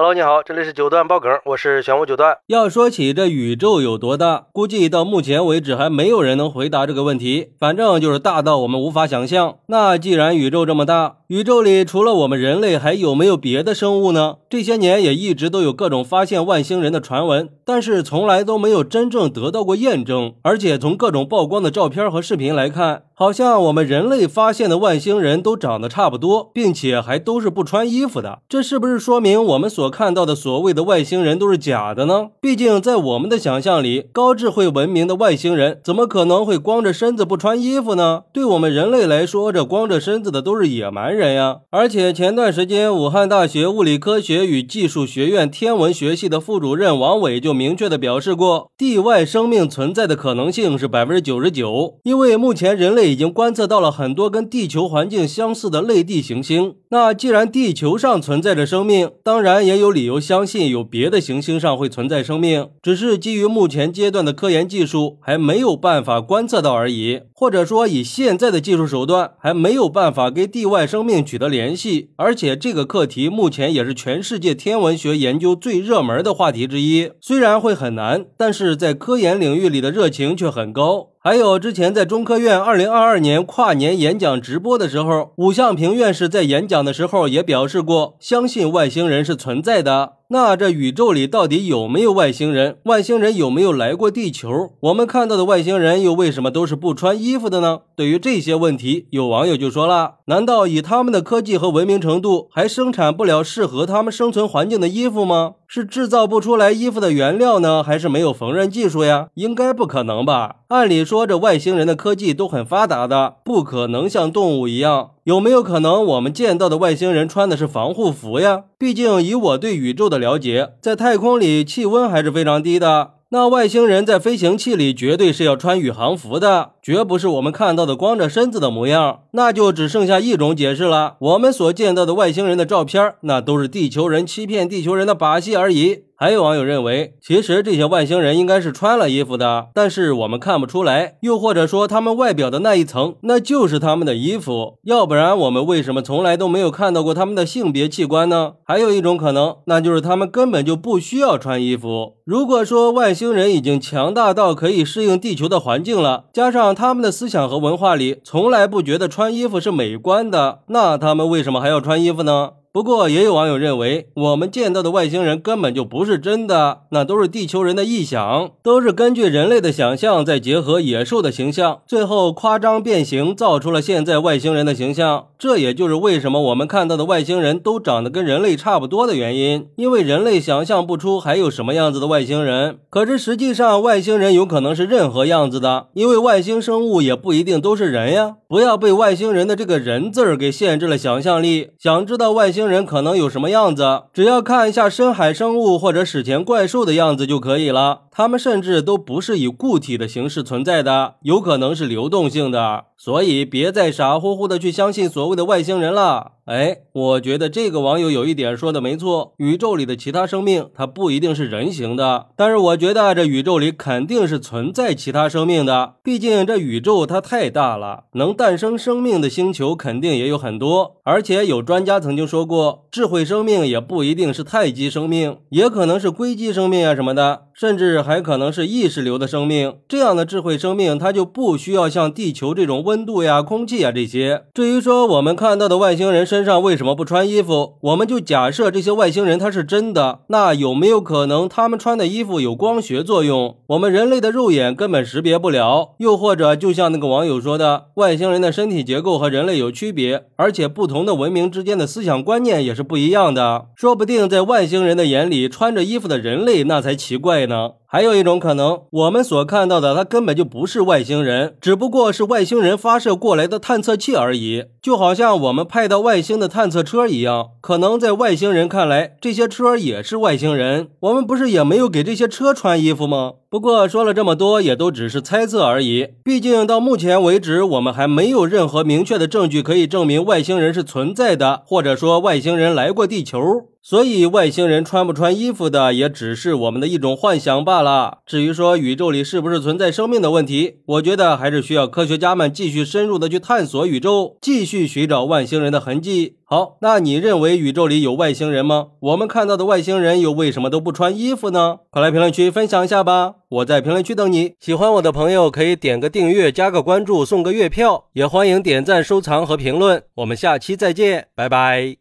Hello，你好，这里是九段爆梗，我是玄武九段。要说起这宇宙有多大，估计到目前为止还没有人能回答这个问题。反正就是大到我们无法想象。那既然宇宙这么大，宇宙里除了我们人类，还有没有别的生物呢？这些年也一直都有各种发现外星人的传闻，但是从来都没有真正得到过验证。而且从各种曝光的照片和视频来看，好像我们人类发现的外星人都长得差不多，并且还都是不穿衣服的。这是不是说明我们所看到的所谓的外星人都是假的呢？毕竟在我们的想象里，高智慧文明的外星人怎么可能会光着身子不穿衣服呢？对我们人类来说，这光着身子的都是野蛮人呀！而且前段时间，武汉大学物理科学与技术学院天文学系的副主任王伟就明确的表示过，地外生命存在的可能性是百分之九十九，因为目前人类。已经观测到了很多跟地球环境相似的类地行星。那既然地球上存在着生命，当然也有理由相信有别的行星上会存在生命，只是基于目前阶段的科研技术还没有办法观测到而已，或者说以现在的技术手段还没有办法跟地外生命取得联系。而且这个课题目前也是全世界天文学研究最热门的话题之一。虽然会很难，但是在科研领域里的热情却很高。还有之前在中科院二零二二年跨年演讲直播的时候，武向平院士在演讲的时候也表示过，相信外星人是存在的。那这宇宙里到底有没有外星人？外星人有没有来过地球？我们看到的外星人又为什么都是不穿衣服的呢？对于这些问题，有网友就说了：难道以他们的科技和文明程度，还生产不了适合他们生存环境的衣服吗？是制造不出来衣服的原料呢，还是没有缝纫技术呀？应该不可能吧？按理说这外星人的科技都很发达的，不可能像动物一样。有没有可能我们见到的外星人穿的是防护服呀？毕竟以我对宇宙的了解，在太空里气温还是非常低的。那外星人在飞行器里绝对是要穿宇航服的，绝不是我们看到的光着身子的模样。那就只剩下一种解释了：我们所见到的外星人的照片，那都是地球人欺骗地球人的把戏而已。还有网友认为，其实这些外星人应该是穿了衣服的，但是我们看不出来。又或者说，他们外表的那一层，那就是他们的衣服。要不然，我们为什么从来都没有看到过他们的性别器官呢？还有一种可能，那就是他们根本就不需要穿衣服。如果说外星人已经强大到可以适应地球的环境了，加上他们的思想和文化里从来不觉得穿衣服是美观的，那他们为什么还要穿衣服呢？不过，也有网友认为，我们见到的外星人根本就不是真的，那都是地球人的臆想，都是根据人类的想象，再结合野兽的形象，最后夸张变形，造出了现在外星人的形象。这也就是为什么我们看到的外星人都长得跟人类差不多的原因，因为人类想象不出还有什么样子的外星人。可是实际上，外星人有可能是任何样子的，因为外星生物也不一定都是人呀。不要被外星人的这个人字儿给限制了想象力，想知道外星。星人可能有什么样子？只要看一下深海生物或者史前怪兽的样子就可以了。他们甚至都不是以固体的形式存在的，有可能是流动性的。所以别再傻乎乎的去相信所谓的外星人了。哎，我觉得这个网友有一点说的没错，宇宙里的其他生命它不一定是人形的，但是我觉得这宇宙里肯定是存在其他生命的。毕竟这宇宙它太大了，能诞生生命的星球肯定也有很多。而且有专家曾经说过，智慧生命也不一定是太极生命，也可能是硅基生命啊什么的。甚至还可能是意识流的生命，这样的智慧生命，它就不需要像地球这种温度呀、空气呀这些。至于说我们看到的外星人身上为什么不穿衣服，我们就假设这些外星人他是真的，那有没有可能他们穿的衣服有光学作用，我们人类的肉眼根本识别不了？又或者就像那个网友说的，外星人的身体结构和人类有区别，而且不同的文明之间的思想观念也是不一样的，说不定在外星人的眼里，穿着衣服的人类那才奇怪。呢？还有一种可能，我们所看到的，它根本就不是外星人，只不过是外星人发射过来的探测器而已，就好像我们派到外星的探测车一样。可能在外星人看来，这些车也是外星人。我们不是也没有给这些车穿衣服吗？不过说了这么多，也都只是猜测而已。毕竟到目前为止，我们还没有任何明确的证据可以证明外星人是存在的，或者说外星人来过地球。所以外星人穿不穿衣服的，也只是我们的一种幻想罢了。至于说宇宙里是不是存在生命的问题，我觉得还是需要科学家们继续深入的去探索宇宙，继续寻找外星人的痕迹。好，那你认为宇宙里有外星人吗？我们看到的外星人又为什么都不穿衣服呢？快来评论区分享一下吧！我在评论区等你。喜欢我的朋友可以点个订阅、加个关注、送个月票，也欢迎点赞、收藏和评论。我们下期再见，拜拜。